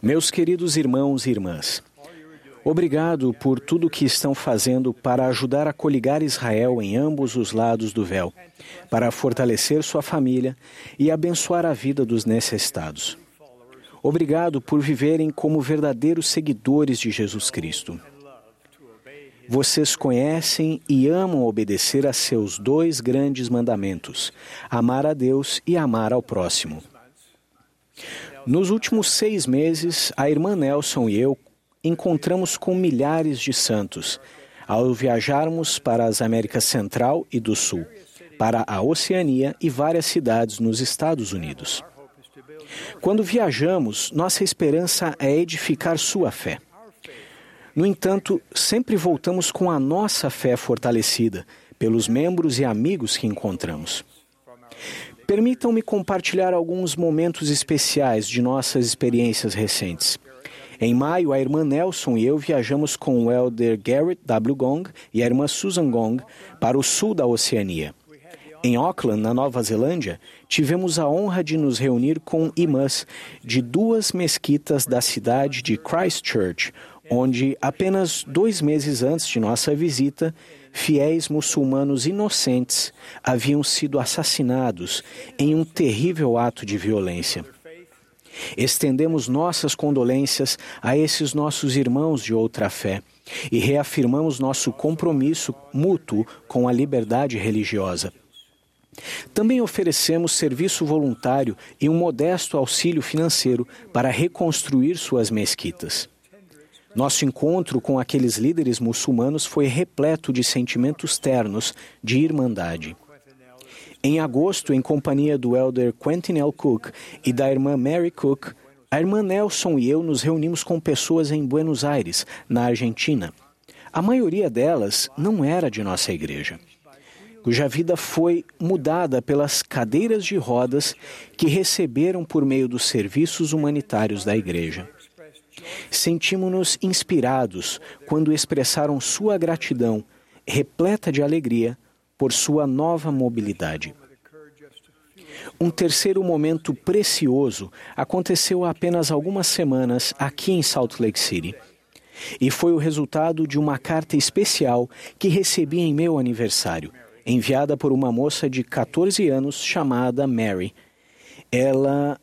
Meus queridos irmãos e irmãs, obrigado por tudo que estão fazendo para ajudar a coligar Israel em ambos os lados do véu, para fortalecer sua família e abençoar a vida dos necessitados. Obrigado por viverem como verdadeiros seguidores de Jesus Cristo. Vocês conhecem e amam obedecer a seus dois grandes mandamentos: amar a Deus e amar ao próximo. Nos últimos seis meses, a irmã Nelson e eu encontramos com milhares de santos ao viajarmos para as Américas Central e do Sul, para a Oceania e várias cidades nos Estados Unidos. Quando viajamos, nossa esperança é edificar sua fé. No entanto, sempre voltamos com a nossa fé fortalecida pelos membros e amigos que encontramos. Permitam-me compartilhar alguns momentos especiais de nossas experiências recentes. Em maio, a irmã Nelson e eu viajamos com o elder Garrett W. Gong e a irmã Susan Gong para o sul da Oceania. Em Auckland, na Nova Zelândia, tivemos a honra de nos reunir com imãs de duas mesquitas da cidade de Christchurch, onde, apenas dois meses antes de nossa visita, fiéis muçulmanos inocentes haviam sido assassinados em um terrível ato de violência. Estendemos nossas condolências a esses nossos irmãos de outra fé e reafirmamos nosso compromisso mútuo com a liberdade religiosa. Também oferecemos serviço voluntário e um modesto auxílio financeiro para reconstruir suas mesquitas. Nosso encontro com aqueles líderes muçulmanos foi repleto de sentimentos ternos de irmandade. Em agosto, em companhia do elder Quentin L. Cook e da irmã Mary Cook, a irmã Nelson e eu nos reunimos com pessoas em Buenos Aires, na Argentina. A maioria delas não era de nossa igreja, cuja vida foi mudada pelas cadeiras de rodas que receberam por meio dos serviços humanitários da igreja. Sentimos-nos inspirados quando expressaram sua gratidão, repleta de alegria, por sua nova mobilidade. Um terceiro momento precioso aconteceu há apenas algumas semanas aqui em Salt Lake City. E foi o resultado de uma carta especial que recebi em meu aniversário, enviada por uma moça de 14 anos chamada Mary. Ela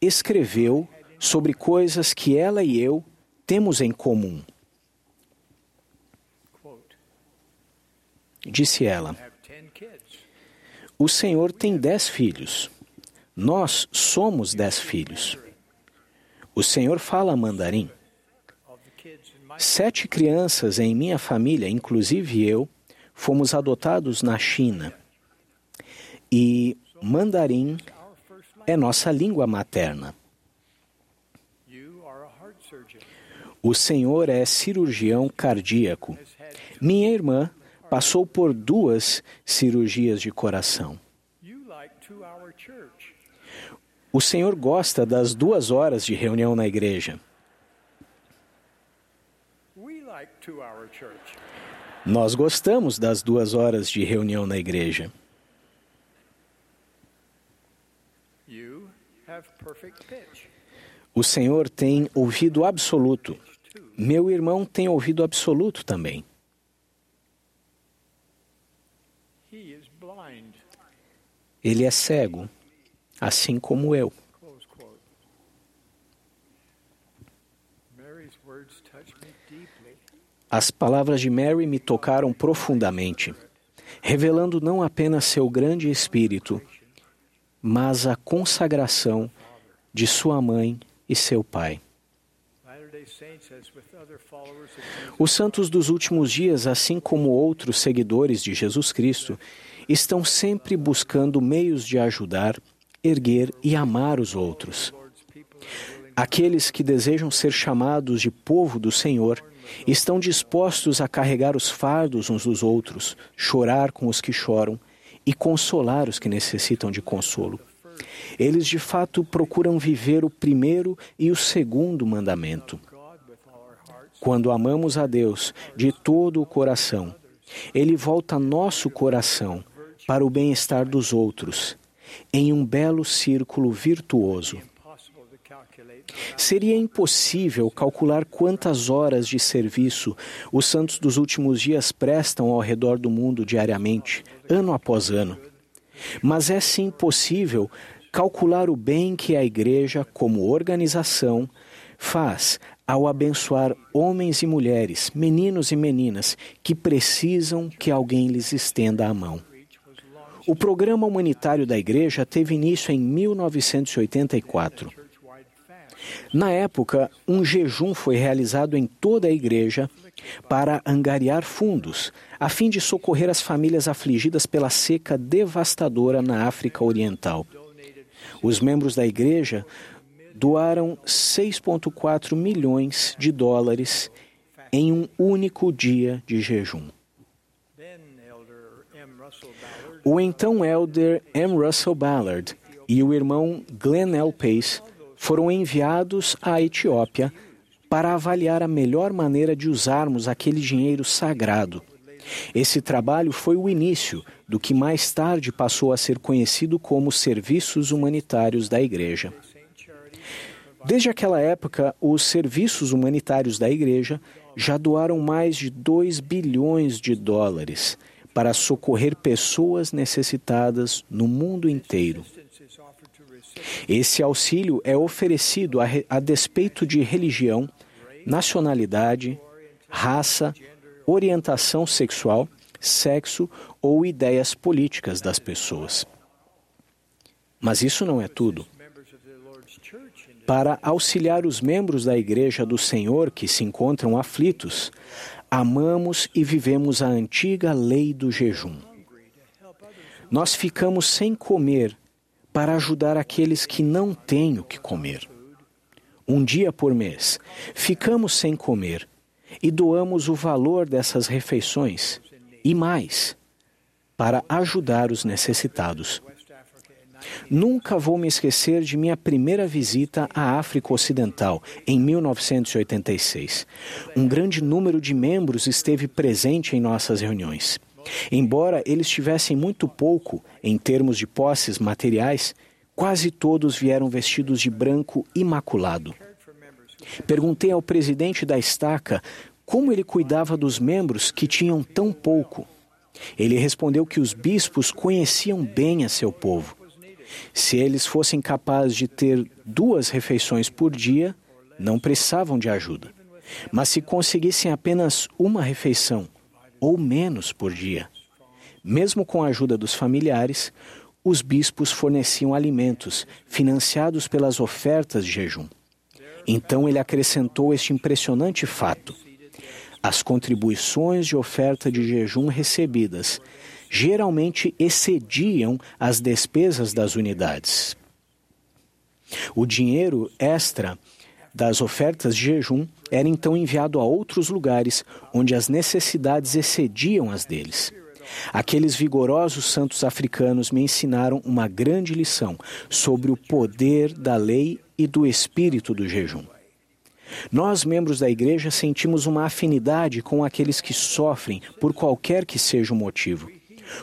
escreveu sobre coisas que ela e eu temos em comum. Disse ela: O Senhor tem dez filhos. Nós somos dez filhos. O Senhor fala mandarim. Sete crianças em minha família, inclusive eu, fomos adotados na China. E mandarim é nossa língua materna. O Senhor é cirurgião cardíaco. Minha irmã passou por duas cirurgias de coração. O Senhor gosta das duas horas de reunião na igreja. Nós gostamos das duas horas de reunião na igreja. O Senhor tem ouvido absoluto. Meu irmão tem ouvido absoluto também. Ele é cego, assim como eu. As palavras de Mary me tocaram profundamente, revelando não apenas seu grande espírito, mas a consagração de sua mãe e seu pai. Os santos dos últimos dias, assim como outros seguidores de Jesus Cristo, estão sempre buscando meios de ajudar, erguer e amar os outros. Aqueles que desejam ser chamados de povo do Senhor estão dispostos a carregar os fardos uns dos outros, chorar com os que choram e consolar os que necessitam de consolo. Eles de fato procuram viver o primeiro e o segundo mandamento. Quando amamos a Deus de todo o coração, Ele volta nosso coração para o bem-estar dos outros em um belo círculo virtuoso. Seria impossível calcular quantas horas de serviço os santos dos últimos dias prestam ao redor do mundo diariamente, ano após ano. Mas é sim possível calcular o bem que a Igreja, como organização, faz ao abençoar homens e mulheres, meninos e meninas que precisam que alguém lhes estenda a mão. O programa humanitário da Igreja teve início em 1984. Na época, um jejum foi realizado em toda a igreja para angariar fundos, a fim de socorrer as famílias afligidas pela seca devastadora na África Oriental. Os membros da igreja doaram 6,4 milhões de dólares em um único dia de jejum. O então elder M. Russell Ballard e o irmão Glenn L. Pace foram enviados à Etiópia para avaliar a melhor maneira de usarmos aquele dinheiro sagrado. Esse trabalho foi o início do que mais tarde passou a ser conhecido como Serviços Humanitários da Igreja. Desde aquela época, os serviços humanitários da Igreja já doaram mais de 2 bilhões de dólares para socorrer pessoas necessitadas no mundo inteiro. Esse auxílio é oferecido a, a despeito de religião, nacionalidade, raça, orientação sexual, sexo ou ideias políticas das pessoas. Mas isso não é tudo. Para auxiliar os membros da Igreja do Senhor que se encontram aflitos, amamos e vivemos a antiga lei do jejum. Nós ficamos sem comer para ajudar aqueles que não têm o que comer. Um dia por mês, ficamos sem comer e doamos o valor dessas refeições e mais para ajudar os necessitados. Nunca vou me esquecer de minha primeira visita à África Ocidental, em 1986. Um grande número de membros esteve presente em nossas reuniões. Embora eles tivessem muito pouco em termos de posses materiais, quase todos vieram vestidos de branco imaculado. Perguntei ao presidente da estaca como ele cuidava dos membros que tinham tão pouco. Ele respondeu que os bispos conheciam bem a seu povo. Se eles fossem capazes de ter duas refeições por dia, não precisavam de ajuda. Mas se conseguissem apenas uma refeição, ou menos por dia. Mesmo com a ajuda dos familiares, os bispos forneciam alimentos, financiados pelas ofertas de jejum. Então ele acrescentou este impressionante fato: as contribuições de oferta de jejum recebidas geralmente excediam as despesas das unidades. O dinheiro extra das ofertas de jejum era então enviado a outros lugares onde as necessidades excediam as deles. Aqueles vigorosos santos africanos me ensinaram uma grande lição sobre o poder da lei e do espírito do jejum. Nós, membros da igreja, sentimos uma afinidade com aqueles que sofrem por qualquer que seja o motivo.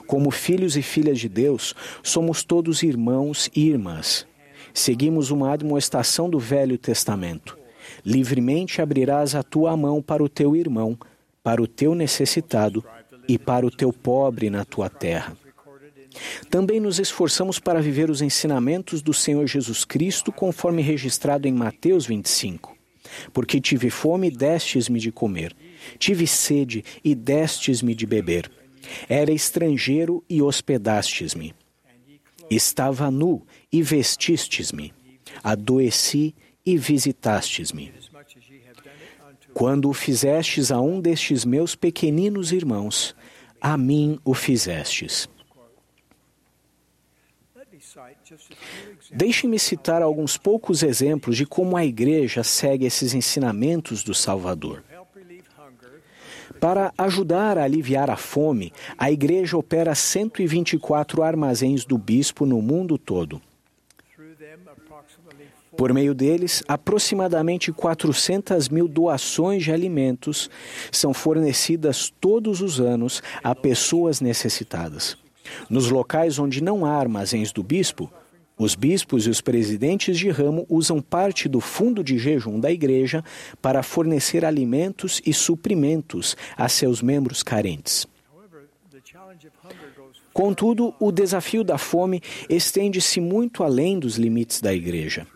Como filhos e filhas de Deus, somos todos irmãos e irmãs. Seguimos uma admoestação do Velho Testamento. Livremente abrirás a tua mão para o teu irmão, para o teu necessitado e para o teu pobre na tua terra. Também nos esforçamos para viver os ensinamentos do Senhor Jesus Cristo, conforme registrado em Mateus 25. Porque tive fome e destes-me de comer, tive sede e destes-me de beber. Era estrangeiro e hospedastes-me. Estava nu e vestistes-me. Adoeci e visitastes-me. Quando o fizestes a um destes meus pequeninos irmãos, a mim o fizestes. Deixe-me citar alguns poucos exemplos de como a Igreja segue esses ensinamentos do Salvador. Para ajudar a aliviar a fome, a Igreja opera 124 armazéns do bispo no mundo todo. Por meio deles, aproximadamente 400 mil doações de alimentos são fornecidas todos os anos a pessoas necessitadas. Nos locais onde não há armazéns do bispo, os bispos e os presidentes de ramo usam parte do fundo de jejum da igreja para fornecer alimentos e suprimentos a seus membros carentes. Contudo, o desafio da fome estende-se muito além dos limites da igreja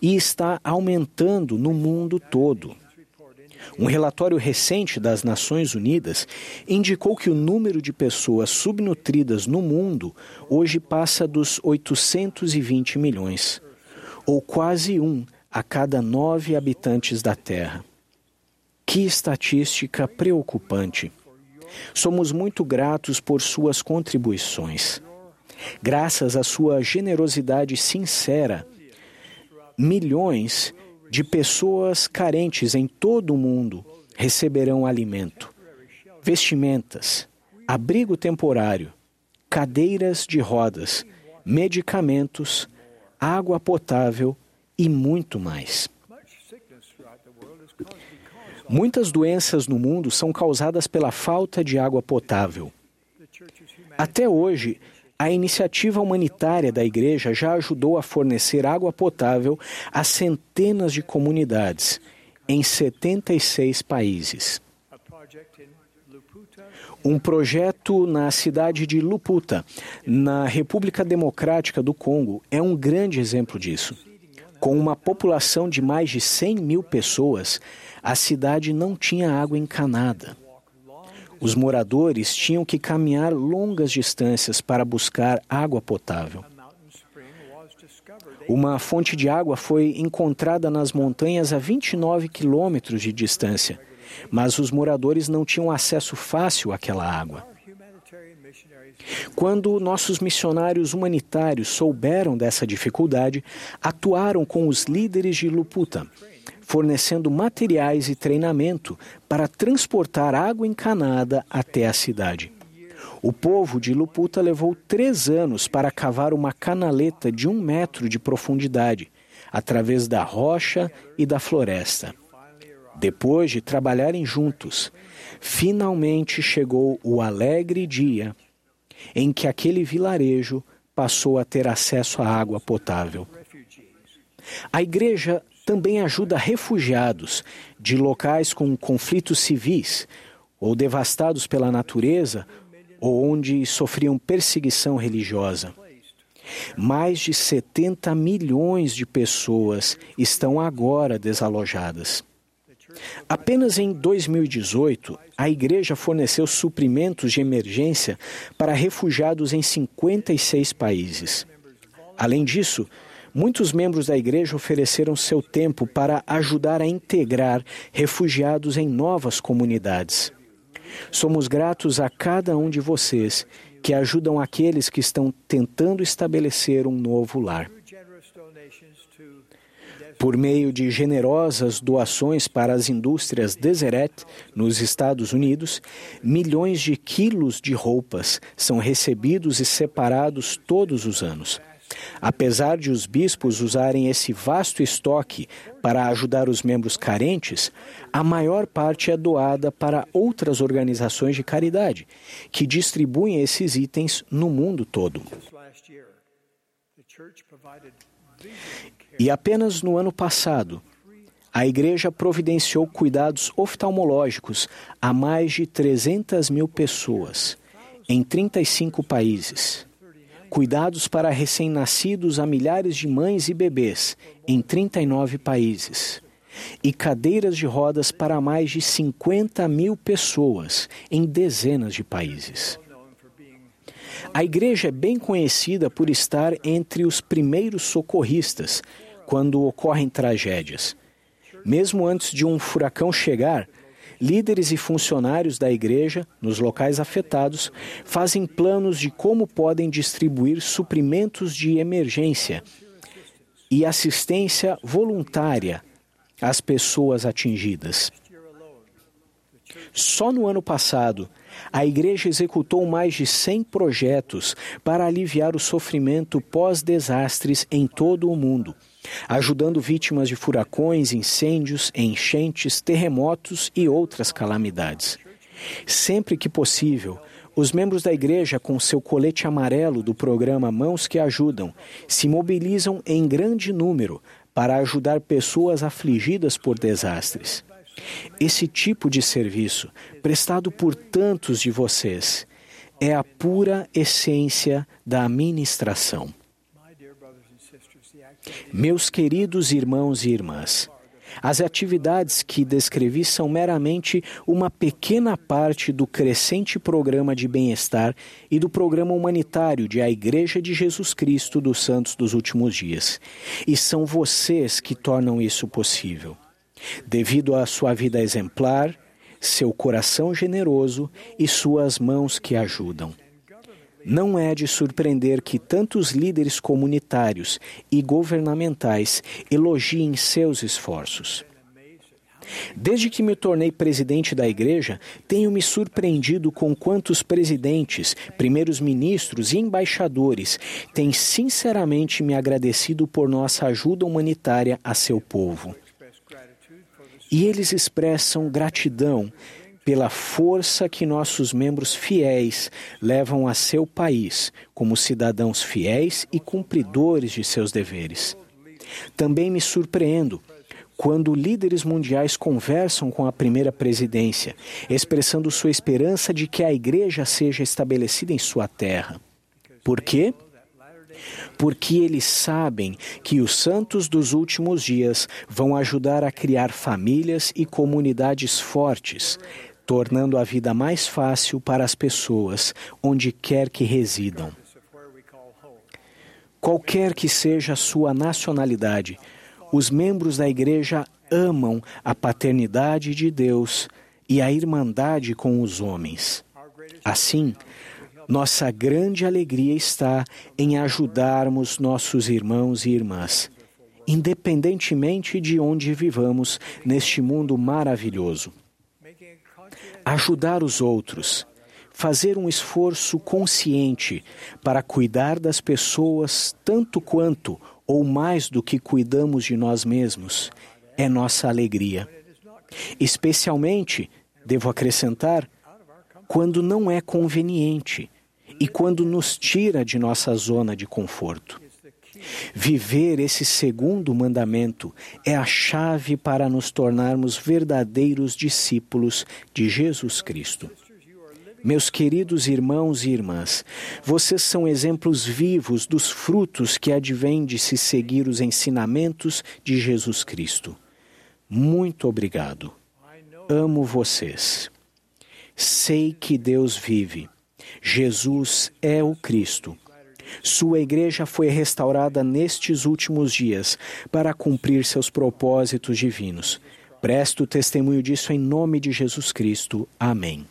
e está aumentando no mundo todo. Um relatório recente das Nações Unidas indicou que o número de pessoas subnutridas no mundo hoje passa dos 820 milhões, ou quase um a cada nove habitantes da Terra. Que estatística preocupante! Somos muito gratos por suas contribuições. Graças à sua generosidade sincera, milhões de pessoas carentes em todo o mundo receberão alimento, vestimentas, abrigo temporário, cadeiras de rodas, medicamentos, água potável e muito mais. Muitas doenças no mundo são causadas pela falta de água potável. Até hoje, a iniciativa humanitária da Igreja já ajudou a fornecer água potável a centenas de comunidades em 76 países. Um projeto na cidade de Luputa, na República Democrática do Congo, é um grande exemplo disso. Com uma população de mais de 100 mil pessoas, a cidade não tinha água encanada. Os moradores tinham que caminhar longas distâncias para buscar água potável. Uma fonte de água foi encontrada nas montanhas a 29 quilômetros de distância, mas os moradores não tinham acesso fácil àquela água. Quando nossos missionários humanitários souberam dessa dificuldade, atuaram com os líderes de Luputa fornecendo materiais e treinamento para transportar água encanada até a cidade. O povo de Luputa levou três anos para cavar uma canaleta de um metro de profundidade, através da rocha e da floresta. Depois de trabalharem juntos, finalmente chegou o alegre dia em que aquele vilarejo passou a ter acesso à água potável. A igreja também ajuda refugiados de locais com conflitos civis ou devastados pela natureza ou onde sofriam perseguição religiosa. Mais de 70 milhões de pessoas estão agora desalojadas. Apenas em 2018, a igreja forneceu suprimentos de emergência para refugiados em 56 países. Além disso, Muitos membros da igreja ofereceram seu tempo para ajudar a integrar refugiados em novas comunidades. Somos gratos a cada um de vocês que ajudam aqueles que estão tentando estabelecer um novo lar. Por meio de generosas doações para as indústrias Deseret, nos Estados Unidos, milhões de quilos de roupas são recebidos e separados todos os anos. Apesar de os bispos usarem esse vasto estoque para ajudar os membros carentes, a maior parte é doada para outras organizações de caridade, que distribuem esses itens no mundo todo. E apenas no ano passado, a Igreja providenciou cuidados oftalmológicos a mais de 300 mil pessoas, em 35 países cuidados para recém-nascidos a milhares de mães e bebês em 39 países, e cadeiras de rodas para mais de 50 mil pessoas em dezenas de países. A igreja é bem conhecida por estar entre os primeiros socorristas quando ocorrem tragédias. Mesmo antes de um furacão chegar, líderes e funcionários da igreja, nos locais afetados, fazem planos de como podem distribuir suprimentos de emergência e assistência voluntária às pessoas atingidas. Só no ano passado, a igreja executou mais de 100 projetos para aliviar o sofrimento pós-desastres em todo o mundo ajudando vítimas de furacões, incêndios, enchentes, terremotos e outras calamidades. Sempre que possível, Os membros da igreja, com seu colete amarelo do programa Mãos que Ajudam, se mobilizam em grande número para ajudar pessoas afligidas por desastres. Esse tipo de serviço, prestado por tantos de vocês, é a pura essência da administração. Meus queridos irmãos e irmãs, as atividades que descrevi são meramente uma pequena parte do crescente programa de bem-estar e do programa humanitário de A Igreja de Jesus Cristo dos Santos dos Últimos Dias. E são vocês que tornam isso possível. Devido à sua vida exemplar, seu coração generoso e suas mãos que ajudam. Não é de surpreender que tantos líderes comunitários e governamentais elogiem seus esforços. Desde que me tornei presidente da igreja, tenho me surpreendido com quantos presidentes, primeiros ministros e embaixadores têm sinceramente me agradecido por nossa ajuda humanitária a seu povo. E eles expressam gratidão pela força que nossos membros fiéis levam a seu país como cidadãos fiéis e cumpridores de seus deveres. Também me surpreendo quando líderes mundiais conversam com a primeira presidência, expressando sua esperança de que a igreja seja estabelecida em sua terra. Por quê? porque eles sabem que os santos dos últimos dias vão ajudar a criar famílias e comunidades fortes, tornando a vida mais fácil para as pessoas onde quer que residam. Qualquer que seja a sua nacionalidade, os membros da Igreja amam a paternidade de Deus e a irmandade com os homens. Assim, nossa grande alegria está em ajudarmos nossos irmãos e irmãs, independentemente de onde vivamos neste mundo maravilhoso. Ajudar os outros, fazer um esforço consciente para cuidar das pessoas tanto quanto ou mais do que cuidamos de nós mesmos, é nossa alegria. Especialmente, devo acrescentar, quando não é conveniente e quando nos tira de nossa zona de conforto. Viver esse segundo mandamento é a chave para nos tornarmos verdadeiros discípulos de Jesus Cristo. Meus queridos irmãos e irmãs, vocês são exemplos vivos dos frutos que advêm de se seguir os ensinamentos de Jesus Cristo. Muito obrigado. Amo vocês. Sei que Deus vive Jesus é o Cristo. Sua igreja foi restaurada nestes últimos dias para cumprir seus propósitos divinos. Presto testemunho disso em nome de Jesus Cristo. Amém.